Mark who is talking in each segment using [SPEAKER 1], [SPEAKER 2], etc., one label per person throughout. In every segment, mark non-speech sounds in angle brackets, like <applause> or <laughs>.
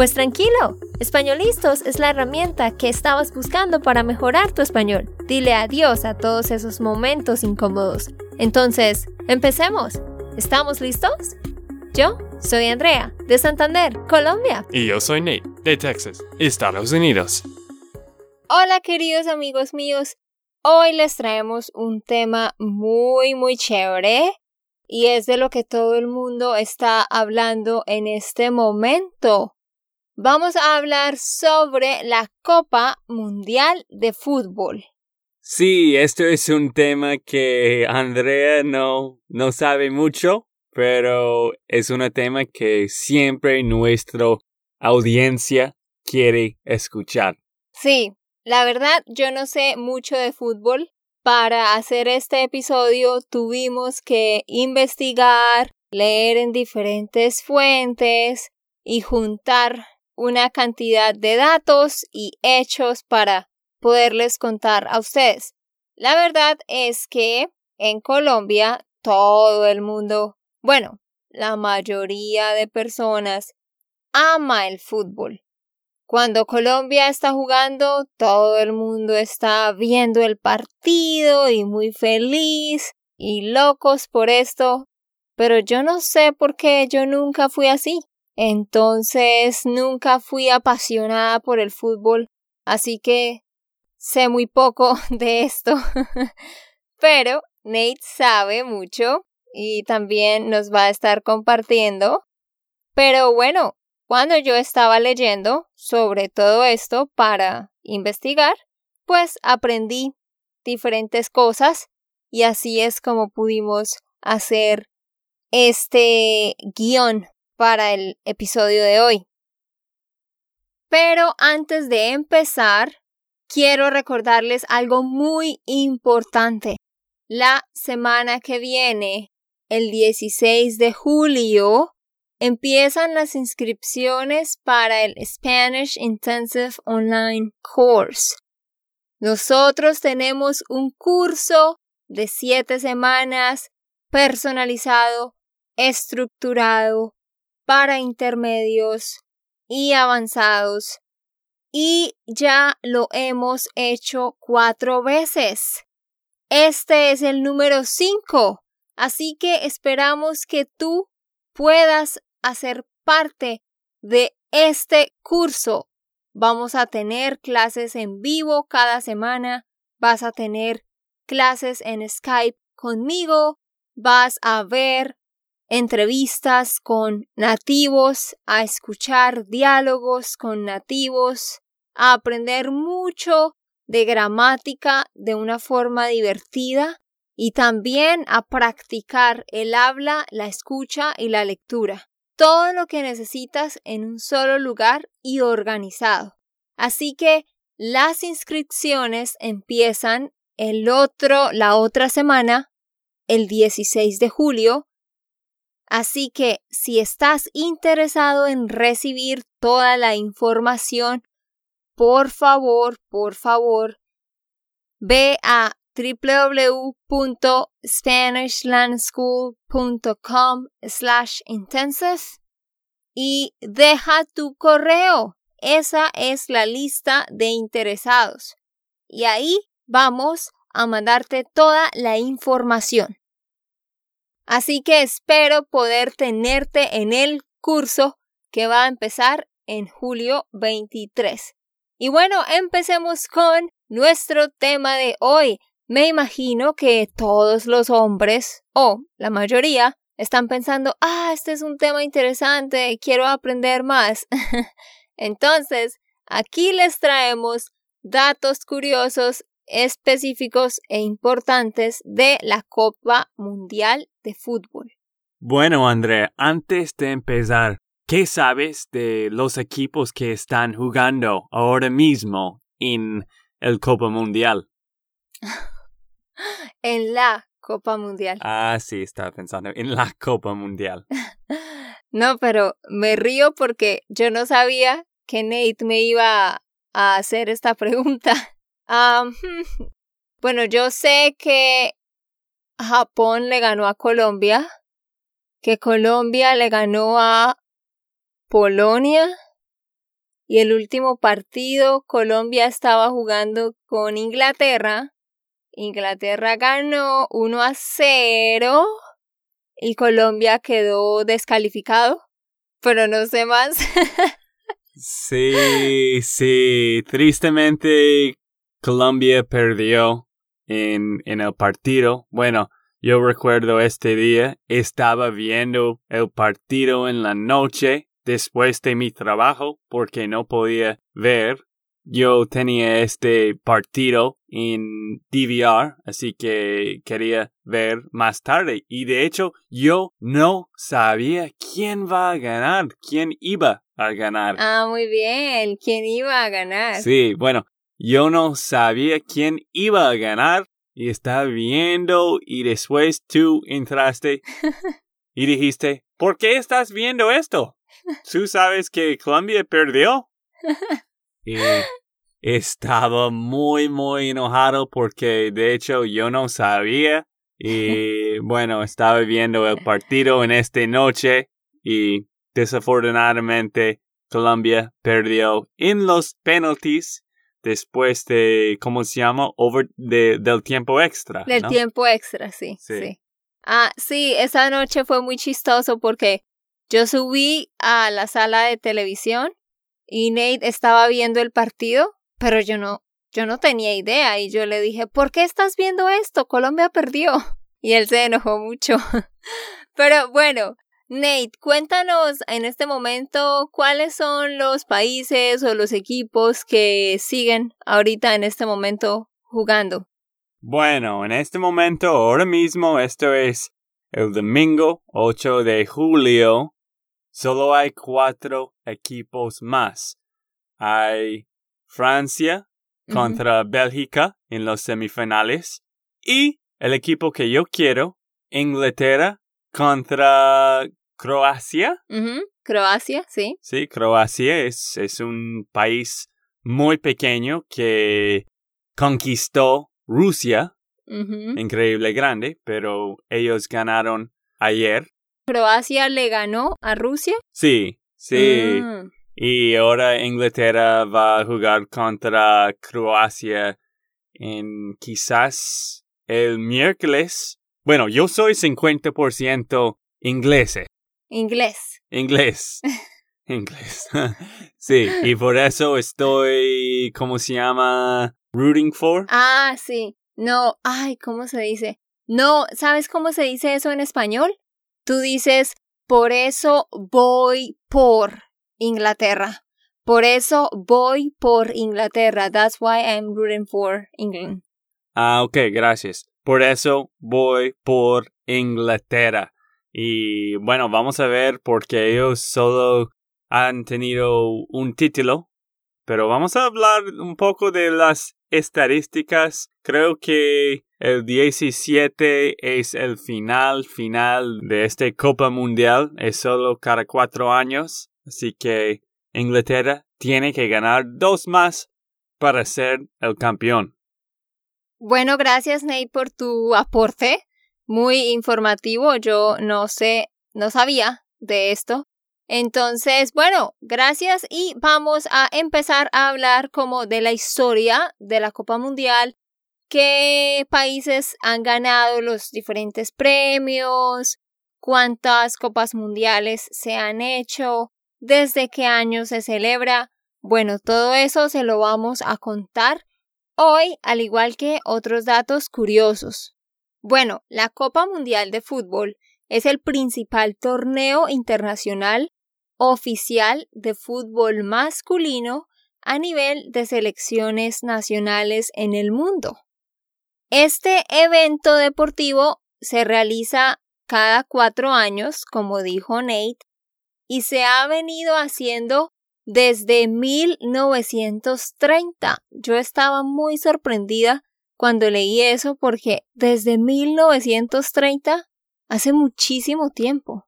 [SPEAKER 1] Pues tranquilo, Españolistos es la herramienta que estabas buscando para mejorar tu español. Dile adiós a todos esos momentos incómodos. Entonces, empecemos. ¿Estamos listos? Yo soy Andrea, de Santander, Colombia.
[SPEAKER 2] Y yo soy Nate, de Texas, Estados Unidos.
[SPEAKER 1] Hola queridos amigos míos, hoy les traemos un tema muy muy chévere y es de lo que todo el mundo está hablando en este momento. Vamos a hablar sobre la Copa Mundial de Fútbol.
[SPEAKER 3] Sí, esto es un tema que Andrea no, no sabe mucho, pero es un tema que siempre nuestra audiencia quiere escuchar.
[SPEAKER 1] Sí, la verdad yo no sé mucho de fútbol. Para hacer este episodio tuvimos que investigar, leer en diferentes fuentes y juntar una cantidad de datos y hechos para poderles contar a ustedes. La verdad es que en Colombia todo el mundo, bueno, la mayoría de personas ama el fútbol. Cuando Colombia está jugando, todo el mundo está viendo el partido y muy feliz y locos por esto, pero yo no sé por qué yo nunca fui así. Entonces nunca fui apasionada por el fútbol, así que sé muy poco <laughs> de esto. pero Nate sabe mucho y también nos va a estar compartiendo. Pero bueno, cuando yo estaba leyendo sobre todo esto para investigar, pues aprendí diferentes cosas y así es como pudimos hacer este guion para el episodio de hoy. Pero antes de empezar, quiero recordarles algo muy importante. La semana que viene, el 16 de julio, Empiezan las inscripciones para el Spanish Intensive Online Course. Nosotros tenemos un curso de siete semanas personalizado, estructurado para intermedios y avanzados y ya lo hemos hecho cuatro veces. Este es el número cinco, así que esperamos que tú puedas hacer parte de este curso. Vamos a tener clases en vivo cada semana, vas a tener clases en Skype conmigo, vas a ver entrevistas con nativos, a escuchar diálogos con nativos, a aprender mucho de gramática de una forma divertida y también a practicar el habla, la escucha y la lectura todo lo que necesitas en un solo lugar y organizado. Así que las inscripciones empiezan el otro, la otra semana, el 16 de julio. Así que si estás interesado en recibir toda la información, por favor, por favor, ve a www.spanishlandschool.com slash intensive y deja tu correo. Esa es la lista de interesados. Y ahí vamos a mandarte toda la información. Así que espero poder tenerte en el curso que va a empezar en julio 23. Y bueno, empecemos con nuestro tema de hoy, me imagino que todos los hombres, o la mayoría, están pensando, ah, este es un tema interesante, quiero aprender más. <laughs> Entonces, aquí les traemos datos curiosos, específicos e importantes de la Copa Mundial de Fútbol.
[SPEAKER 3] Bueno, Andrea, antes de empezar, ¿qué sabes de los equipos que están jugando ahora mismo en el Copa Mundial? <laughs>
[SPEAKER 1] en la Copa Mundial.
[SPEAKER 3] Ah, sí, estaba pensando en la Copa Mundial. <laughs>
[SPEAKER 1] No, pero me río porque yo no sabía que Nate me iba a hacer esta pregunta. Um, <laughs> bueno, yo sé que Japón le ganó a Colombia, que Colombia le ganó a Polonia y el último partido Colombia estaba jugando con Inglaterra. Inglaterra ganó 1 a 0 y Colombia quedó descalificado, pero no sé más. <laughs>
[SPEAKER 3] sí, sí, tristemente Colombia perdió en, en el partido. Bueno, yo recuerdo este día, estaba viendo el partido en la noche después de mi trabajo porque no podía ver yo tenía este partido en DVR, así que quería ver más tarde. Y de hecho, yo no sabía quién va a ganar, quién iba a ganar.
[SPEAKER 1] Ah, muy bien, quién iba a ganar.
[SPEAKER 3] Sí, bueno, yo no sabía quién iba a ganar y estaba viendo y después tú entraste <laughs> y dijiste, ¿por qué estás viendo esto? Tú sabes que Colombia perdió. Y estaba muy, muy enojado porque de hecho yo no sabía. Y <laughs> bueno, estaba viendo el partido en esta noche y desafortunadamente Colombia perdió en los penalties después de, ¿cómo se llama? Over de, del tiempo extra.
[SPEAKER 1] Del tiempo extra, sí, sí, sí. Ah, sí, esa noche fue muy chistoso porque yo subí a la sala de televisión y Nate estaba viendo el partido, pero yo no, yo no tenía idea y yo le dije, ¿por qué estás viendo esto? Colombia perdió. <laughs> Y él se enojó mucho. <laughs> pero bueno, Nate, cuéntanos en este momento cuáles son los países o los equipos que siguen ahorita en este momento jugando.
[SPEAKER 3] Bueno, en este momento, ahora mismo, esto es el domingo 8 de julio Solo hay cuatro equipos más. Hay Francia contra Bélgica en los semifinales y el equipo que yo quiero, Inglaterra contra Croacia.
[SPEAKER 1] Croacia, sí.
[SPEAKER 3] Sí, Croacia es, es un país muy pequeño que conquistó Rusia. Increíble grande, pero ellos ganaron ayer
[SPEAKER 1] Croacia le ganó a Rusia.
[SPEAKER 3] Sí, sí. Mm. Y ahora Inglaterra va a jugar contra Croacia en quizás el miércoles. Bueno, yo soy 50% inglés.
[SPEAKER 1] Inglés.
[SPEAKER 3] Inglés. <laughs> inglés. <laughs> sí, y por eso estoy, ¿cómo se llama? Rooting for.
[SPEAKER 1] Ah, sí. No, ay, ¿cómo se dice? No, ¿sabes cómo se dice eso en español? Tú dices, por eso voy por Inglaterra. Por eso voy por Inglaterra. That's why I'm rooting for England.
[SPEAKER 3] Ah, ok, gracias. Por eso voy por Inglaterra. Y bueno, vamos a ver porque ellos solo han tenido un título. Pero vamos a hablar un poco de las estadísticas. Creo que el 17 es el final final de esta Copa Mundial. Es solo cada cuatro años. Así que Inglaterra tiene que ganar dos más para ser el campeón.
[SPEAKER 1] Bueno, gracias Nate por tu aporte. Muy informativo. Yo no sé, no sabía de esto. Entonces, bueno, gracias y vamos a empezar a hablar como de la historia de la Copa Mundial qué países han ganado los diferentes premios, cuántas copas mundiales se han hecho, desde qué año se celebra. Bueno, todo eso se lo vamos a contar hoy, al igual que otros datos curiosos. Bueno, la Copa Mundial de Fútbol es el principal torneo internacional oficial de fútbol masculino a nivel de selecciones nacionales en el mundo. Este evento deportivo se realiza cada cuatro años, como dijo Nate, y se ha venido haciendo desde 1930. Yo estaba muy sorprendida cuando leí eso porque desde 1930, hace muchísimo tiempo.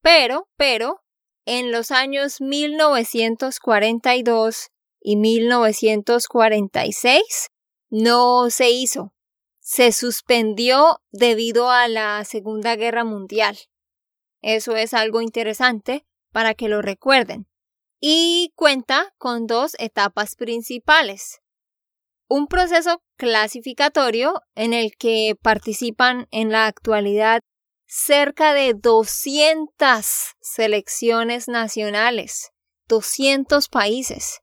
[SPEAKER 1] Pero, pero, en los años 1942 y 1946 no se hizo. Se suspendió debido a la Segunda Guerra Mundial. Eso es algo interesante para que lo recuerden. Y cuenta con dos etapas principales un proceso clasificatorio en el que participan en la actualidad cerca de 200 selecciones nacionales, 200 países.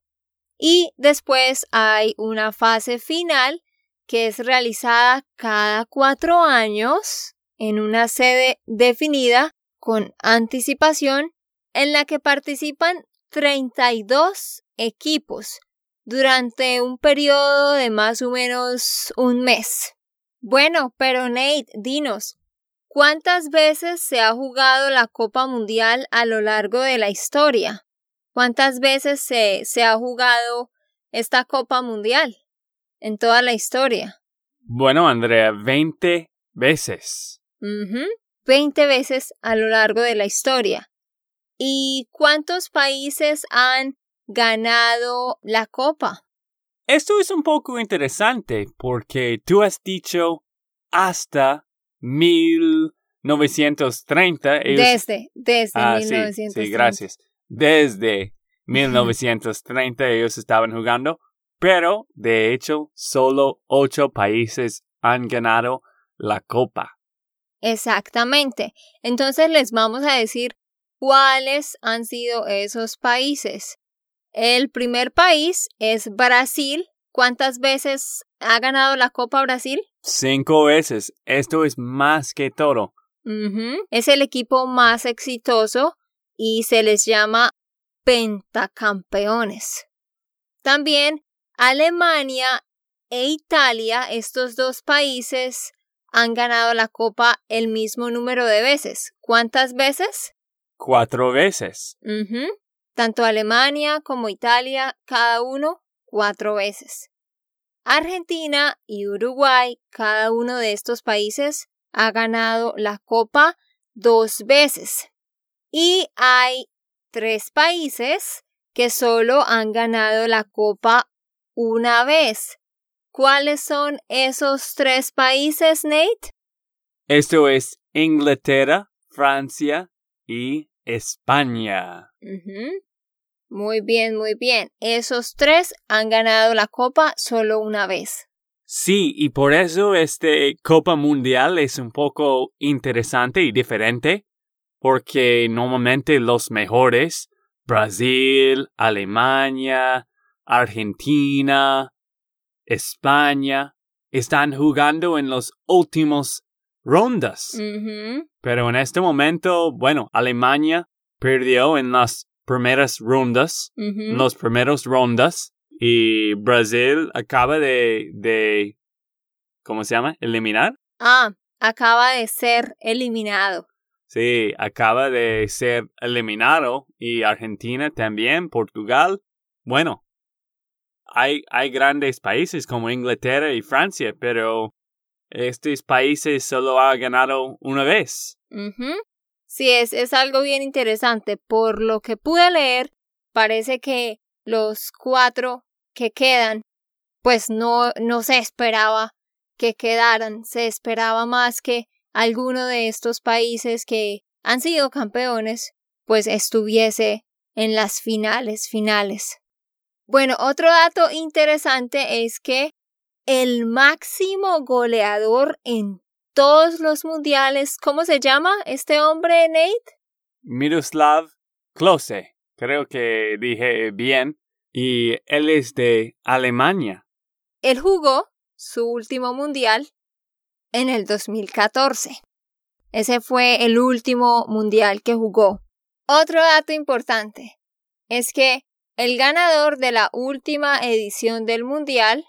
[SPEAKER 1] Y después hay una fase final que es realizada cada cuatro años en una sede definida con anticipación en la que participan 32 equipos durante un periodo de más o menos un mes. Bueno, pero Nate, dinos, ¿cuántas veces se ha jugado la Copa Mundial a lo largo de la historia? ¿Cuántas veces se, se ha jugado esta Copa Mundial en toda la historia?
[SPEAKER 3] Bueno, Andrea, 20 veces.
[SPEAKER 1] 20 veces a lo largo de la historia. ¿Y cuántos países han ganado la copa.
[SPEAKER 3] Esto es un poco interesante porque tú has dicho hasta 1930.
[SPEAKER 1] Desde, desde
[SPEAKER 3] ah,
[SPEAKER 1] 1930.
[SPEAKER 3] Sí, sí, gracias. Desde 1930 ellos estaban jugando, pero de hecho solo ocho países han ganado la copa.
[SPEAKER 1] Exactamente. Entonces les vamos a decir cuáles han sido esos países. El primer país es Brasil. ¿Cuántas veces ha ganado la Copa Brasil?
[SPEAKER 3] Cinco veces. Esto es más que todo.
[SPEAKER 1] Es el equipo más exitoso y se les llama pentacampeones. También Alemania e Italia, estos dos países, han ganado la Copa el mismo número de veces. ¿Cuántas veces?
[SPEAKER 3] Cuatro veces.
[SPEAKER 1] Tanto Alemania como Italia, cada uno cuatro veces. Argentina y Uruguay, cada uno de estos países, ha ganado la Copa dos veces. Y hay tres países que solo han ganado la Copa una vez. ¿Cuáles son esos tres países, Nate?
[SPEAKER 3] Esto es Inglaterra, Francia y España.
[SPEAKER 1] Muy bien, muy bien. Esos tres han ganado la Copa solo una vez.
[SPEAKER 3] Sí, y por eso este Copa Mundial es un poco interesante y diferente, porque normalmente los mejores, Brasil, Alemania, Argentina, España, están jugando en los últimos rondas. Pero en este momento, bueno, Alemania perdió en las primeras rondas, los primeros rondas, y Brasil acaba de, de, ¿cómo se llama? Eliminar.
[SPEAKER 1] Ah, acaba de ser eliminado.
[SPEAKER 3] Sí, acaba de ser eliminado y Argentina también, Portugal. Bueno, hay, hay grandes países como Inglaterra y Francia, pero estos países solo ha ganado una vez.
[SPEAKER 1] Sí, es, es algo bien interesante. Por lo que pude leer, parece que los cuatro que quedan, pues no, no se esperaba que quedaran. Se esperaba más que alguno de estos países que han sido campeones, pues estuviese en las finales finales. Bueno, otro dato interesante es que el máximo goleador en todos los mundiales. ¿Cómo se llama este hombre, Nate?
[SPEAKER 3] Miroslav Klose. Creo que dije bien. Y él es de Alemania.
[SPEAKER 1] Él jugó su último mundial en el 2014. Ese fue el último mundial que jugó. Otro dato importante es que el ganador de la última edición del mundial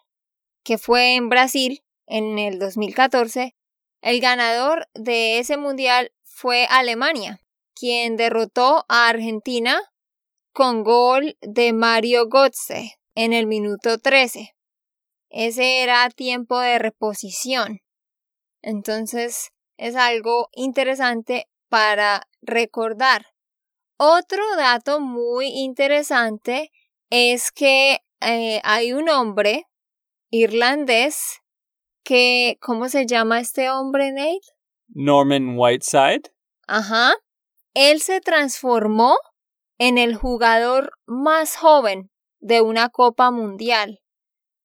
[SPEAKER 1] que fue en Brasil en el 2014, el ganador de ese mundial fue Alemania, quien derrotó a Argentina con gol de Mario Götze en el minuto 13. ese era tiempo de reposición. Entonces es algo interesante para recordar. Otro dato muy interesante es que eh, hay un hombre irlandés que, ¿cómo se llama este hombre, Nate?
[SPEAKER 3] Norman Whiteside.
[SPEAKER 1] Ajá. Él se transformó en el jugador más joven de una Copa Mundial,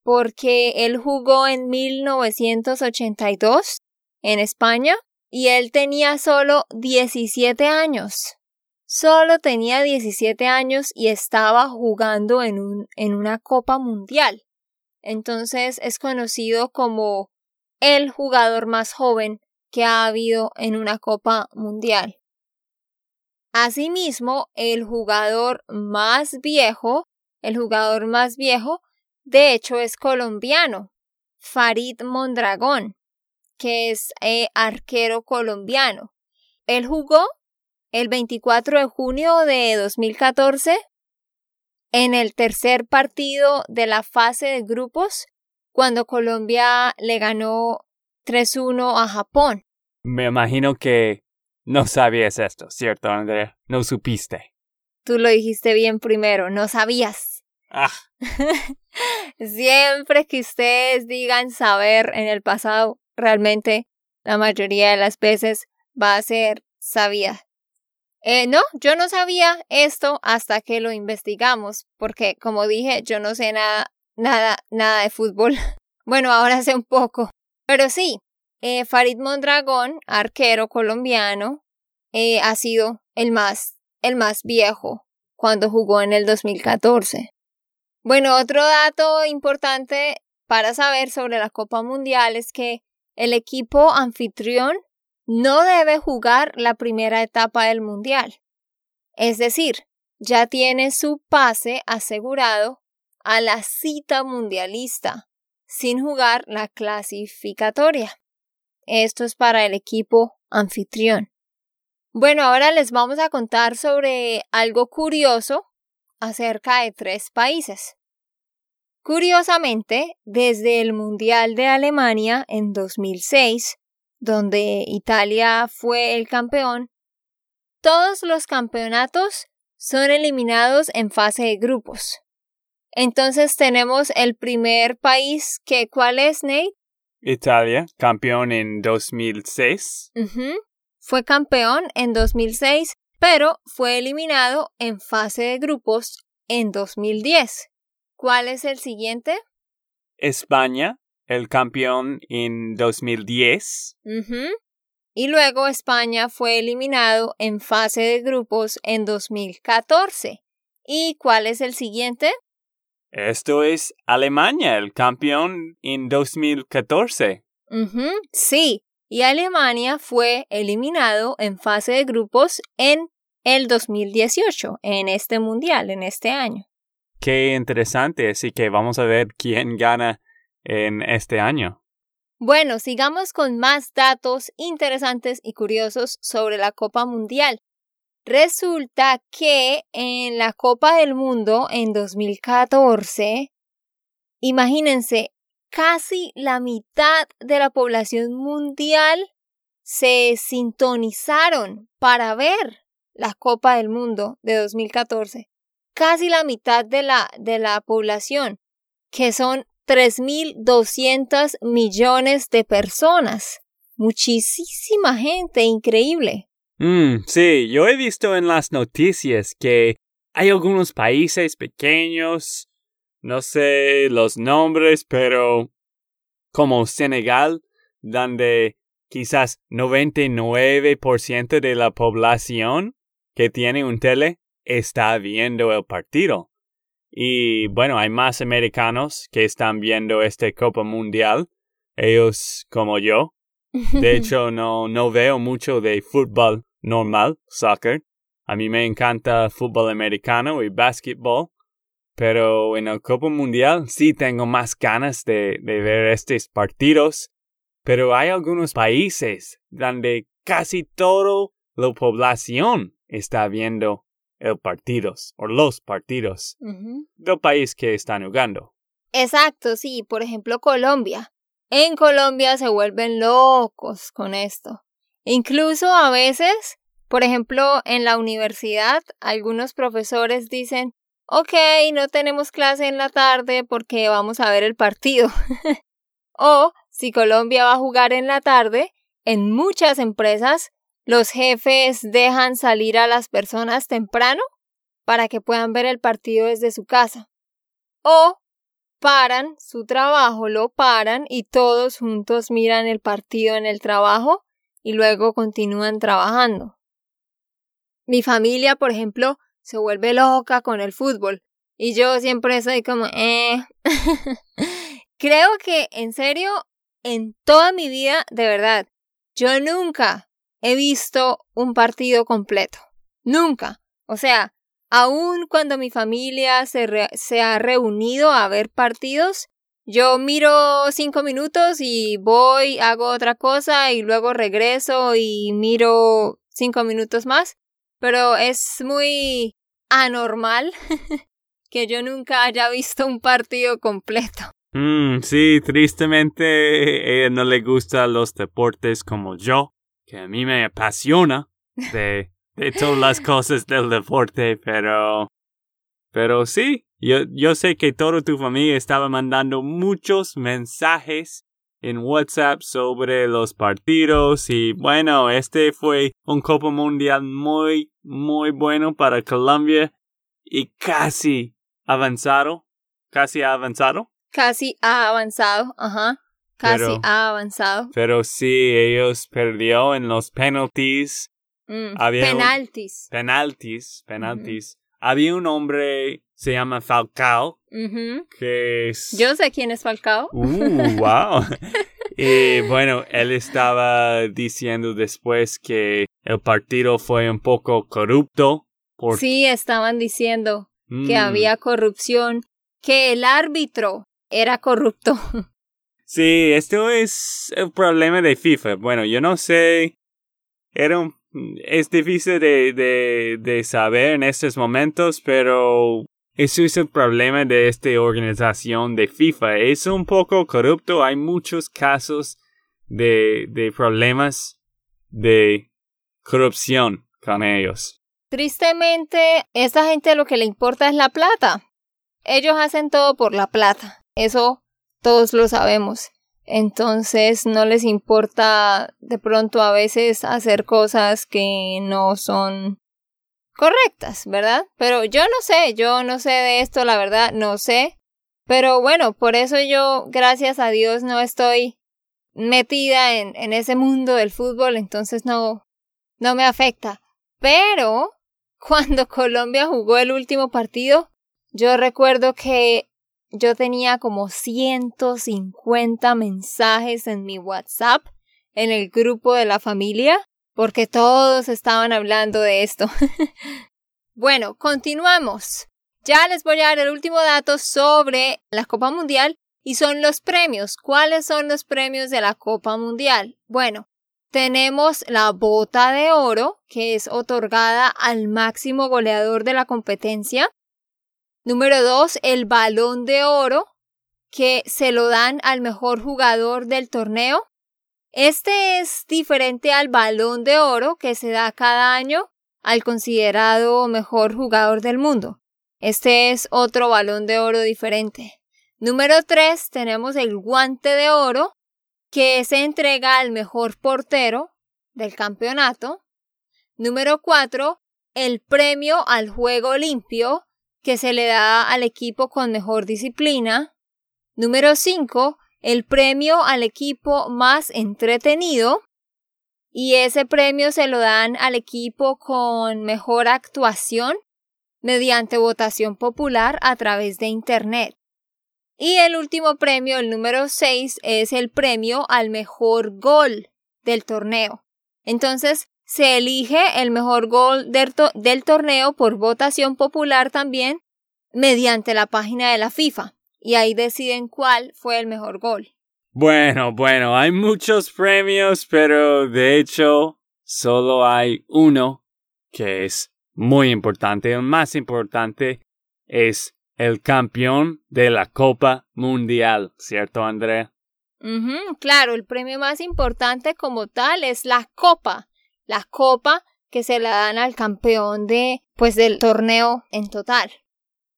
[SPEAKER 1] porque él jugó en 1982 en España y él tenía solo 17 años. Solo tenía 17 años y estaba jugando en, un, en una Copa Mundial. Entonces es conocido como el jugador más joven que ha habido en una Copa Mundial. Asimismo, el jugador más viejo, el jugador más viejo, de hecho es colombiano, Farid Mondragón, que es eh, arquero colombiano. Él jugó el 24 de junio de 2014 en el tercer partido de la fase de grupos cuando Colombia le ganó 3-1 a Japón.
[SPEAKER 3] Me imagino que no sabías esto, ¿cierto, Andrea? No supiste.
[SPEAKER 1] Tú lo dijiste bien primero, no sabías.
[SPEAKER 3] Ah. <laughs>
[SPEAKER 1] Siempre que ustedes digan saber en el pasado, realmente la mayoría de las veces va a ser sabía. Eh, no, yo no sabía esto hasta que lo investigamos, porque como dije, yo no sé nada, nada, nada de fútbol. <laughs> Bueno, ahora sé un poco. Pero sí, eh, Farid Mondragón, arquero colombiano, eh, ha sido el más, el más viejo cuando jugó en el 2014. Bueno, otro dato importante para saber sobre la Copa Mundial es que el equipo anfitrión no debe jugar la primera etapa del Mundial. Es decir, ya tiene su pase asegurado a la cita mundialista, sin jugar la clasificatoria. Esto es para el equipo anfitrión. Bueno, ahora les vamos a contar sobre algo curioso acerca de tres países. Curiosamente, desde el Mundial de Alemania en 2006, donde Italia fue el campeón, todos los campeonatos son eliminados en fase de grupos. Entonces tenemos el primer país que, ¿cuál es, Nate?
[SPEAKER 3] Italia, campeón en 2006.
[SPEAKER 1] Fue campeón en 2006, pero fue eliminado en fase de grupos en 2010. ¿Cuál es el siguiente?
[SPEAKER 3] España, el campeón en 2010.
[SPEAKER 1] Y luego España fue eliminado en fase de grupos en 2014. ¿Y cuál es el siguiente?
[SPEAKER 3] Esto es Alemania, el campeón en 2014.
[SPEAKER 1] Sí, y Alemania fue eliminado en fase de grupos en el 2018, en este mundial, en este año.
[SPEAKER 3] Qué interesante, así que vamos a ver quién gana en este año.
[SPEAKER 1] Bueno, sigamos con más datos interesantes y curiosos sobre la Copa Mundial. Resulta que en la Copa del Mundo en 2014, imagínense, casi la mitad de la población mundial se sintonizaron para ver la Copa del Mundo de 2014. Casi la mitad de la, de la población, que son 3.200 millones de personas. Muchísima gente, increíble.
[SPEAKER 3] Mm, sí, yo he visto en las noticias que hay algunos países pequeños, no sé los nombres, pero como Senegal, donde quizás 99% de la población que tiene un tele está viendo el partido. Y bueno, hay más americanos que están viendo esta Copa Mundial, ellos como yo. De <laughs> hecho, no, no veo mucho de fútbol normal, soccer. A mí me encanta fútbol americano y basketball. Pero en el Copa Mundial sí tengo más ganas de, de ver estos partidos. Pero hay algunos países donde casi toda la población está viendo el partidos o los partidos del país que están jugando.
[SPEAKER 1] Exacto, sí. Por ejemplo, Colombia. En Colombia se vuelven locos con esto. Incluso a veces, por ejemplo, en la universidad, algunos profesores dicen, ok, no tenemos clase en la tarde porque vamos a ver el partido. <laughs> o si Colombia va a jugar en la tarde, en muchas empresas los jefes dejan salir a las personas temprano para que puedan ver el partido desde su casa. O paran su trabajo, lo paran y todos juntos miran el partido en el trabajo y luego continúan trabajando. Mi familia, por ejemplo, se vuelve loca con el fútbol y yo siempre soy como, eh. <laughs> Creo que, en serio, en toda mi vida, de verdad, yo nunca he visto un partido completo. Nunca. O sea, aun cuando mi familia se, se ha reunido a ver partidos, yo miro cinco minutos y voy, hago otra cosa y luego regreso y miro cinco minutos más. Pero es muy anormal <laughs> que yo nunca haya visto un partido completo.
[SPEAKER 3] Mm, sí, tristemente ella no le gustan los deportes como yo, que a mí me apasiona de, de todas las cosas del deporte, pero pero sí, yo, yo sé que toda tu familia estaba mandando muchos mensajes en WhatsApp sobre los partidos y bueno, este fue un Copa Mundial muy, muy bueno para Colombia y casi avanzado, casi avanzado.
[SPEAKER 1] Casi ha avanzado, ajá. Casi ha avanzado.
[SPEAKER 3] Pero sí, ellos perdió en los penalties.
[SPEAKER 1] Mm, penaltis.
[SPEAKER 3] penaltis, penaltis. Había un hombre, se llama Falcao, que es...
[SPEAKER 1] Yo sé quién es Falcao.
[SPEAKER 3] Uh, wow. <laughs> y bueno, él estaba diciendo después que el partido fue un poco corrupto.
[SPEAKER 1] Por... Sí, estaban diciendo que mm. había corrupción, que el árbitro era corrupto. <laughs>
[SPEAKER 3] Sí, esto es el problema de FIFA. Bueno, yo no sé. Es difícil de, de, de saber en estos momentos, pero eso es el problema de esta organización de FIFA. Es un poco corrupto. Hay muchos casos de, de problemas de corrupción con ellos.
[SPEAKER 1] Tristemente, esta gente lo que le importa es la plata. Ellos hacen todo por la plata. Eso todos lo sabemos. Entonces no les importa de pronto a veces hacer cosas que no son correctas, ¿verdad? Pero yo no sé, yo no sé de esto, la verdad, no sé. Pero bueno, por eso yo, gracias a Dios, no estoy metida en, ese mundo del fútbol, entonces no, no me afecta. Pero <laughs> cuando Colombia jugó el último partido, yo recuerdo que yo tenía como 150 mensajes en mi WhatsApp, en el grupo de la familia, porque todos estaban hablando de esto. <laughs> bueno, continuamos. Ya les voy a dar el último dato sobre la Copa Mundial y son los premios. ¿Cuáles son los premios de la Copa Mundial? Bueno, tenemos la bota de oro, que es otorgada al máximo goleador de la competencia. Número dos, el balón de oro, que se lo dan al mejor jugador del torneo. Este es diferente al balón de oro que se da cada año al considerado mejor jugador del mundo. Este es otro balón de oro diferente. Número tres, tenemos el guante de oro, que se entrega al mejor portero del campeonato. Número cuatro, el premio al juego limpio, que se le da al equipo con mejor disciplina. Número 5, el premio al equipo más entretenido. Y ese premio se lo dan al equipo con mejor actuación mediante votación popular a través de Internet. Y el último premio, el número 6, es el premio al mejor gol del torneo. Entonces, se elige el mejor gol del, torneo por votación popular también mediante la página de la FIFA y ahí deciden cuál fue el mejor gol.
[SPEAKER 3] Bueno, bueno, hay muchos premios, pero de hecho solo hay uno que es muy importante. El más importante es el campeón de la Copa Mundial, ¿cierto, Andrea?
[SPEAKER 1] claro, el premio más importante como tal es la Copa. La Copa que se la dan al campeón de, pues, del torneo en total.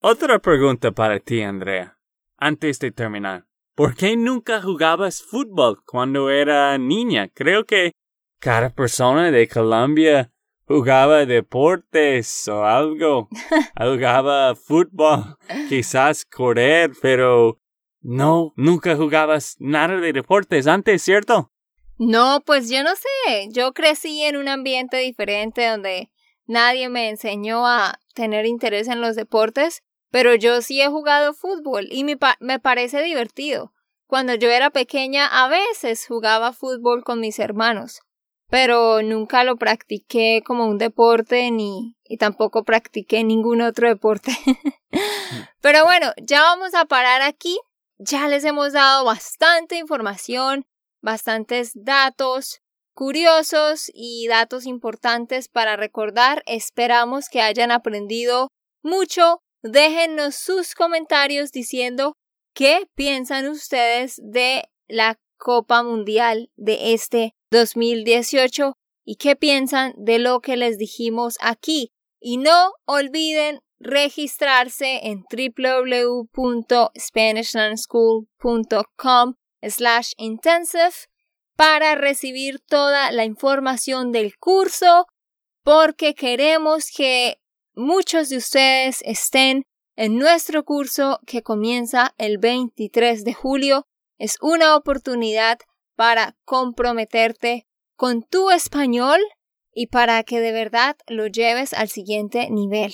[SPEAKER 3] Otra pregunta para ti, Andrea. Antes de terminar, ¿por qué nunca jugabas fútbol cuando era niña? Creo que cada persona de Colombia jugaba deportes o algo. <laughs> jugaba fútbol, quizás correr, pero no, nunca jugabas nada de deportes antes, ¿cierto?
[SPEAKER 1] No, pues yo no sé. Yo crecí en un ambiente diferente donde nadie me enseñó a tener interés en los deportes, pero yo sí he jugado fútbol y me, me parece divertido. Cuando yo era pequeña a veces jugaba fútbol con mis hermanos pero nunca lo practiqué como un deporte ni y tampoco practiqué ningún otro deporte. <laughs> pero bueno, ya vamos a parar aquí. Ya les hemos dado bastante información, bastantes datos curiosos y datos importantes para recordar. Esperamos que hayan aprendido mucho. Déjennos sus comentarios diciendo qué piensan ustedes de la Copa Mundial de este 2018 y qué piensan de lo que les dijimos aquí. Y no olviden registrarse en www.spanishlandschool.com slash intensive para recibir toda la información del curso porque queremos que muchos de ustedes estén en nuestro curso que comienza el 23 de julio. Es una oportunidad para comprometerte con tu español y para que de verdad lo lleves al siguiente nivel.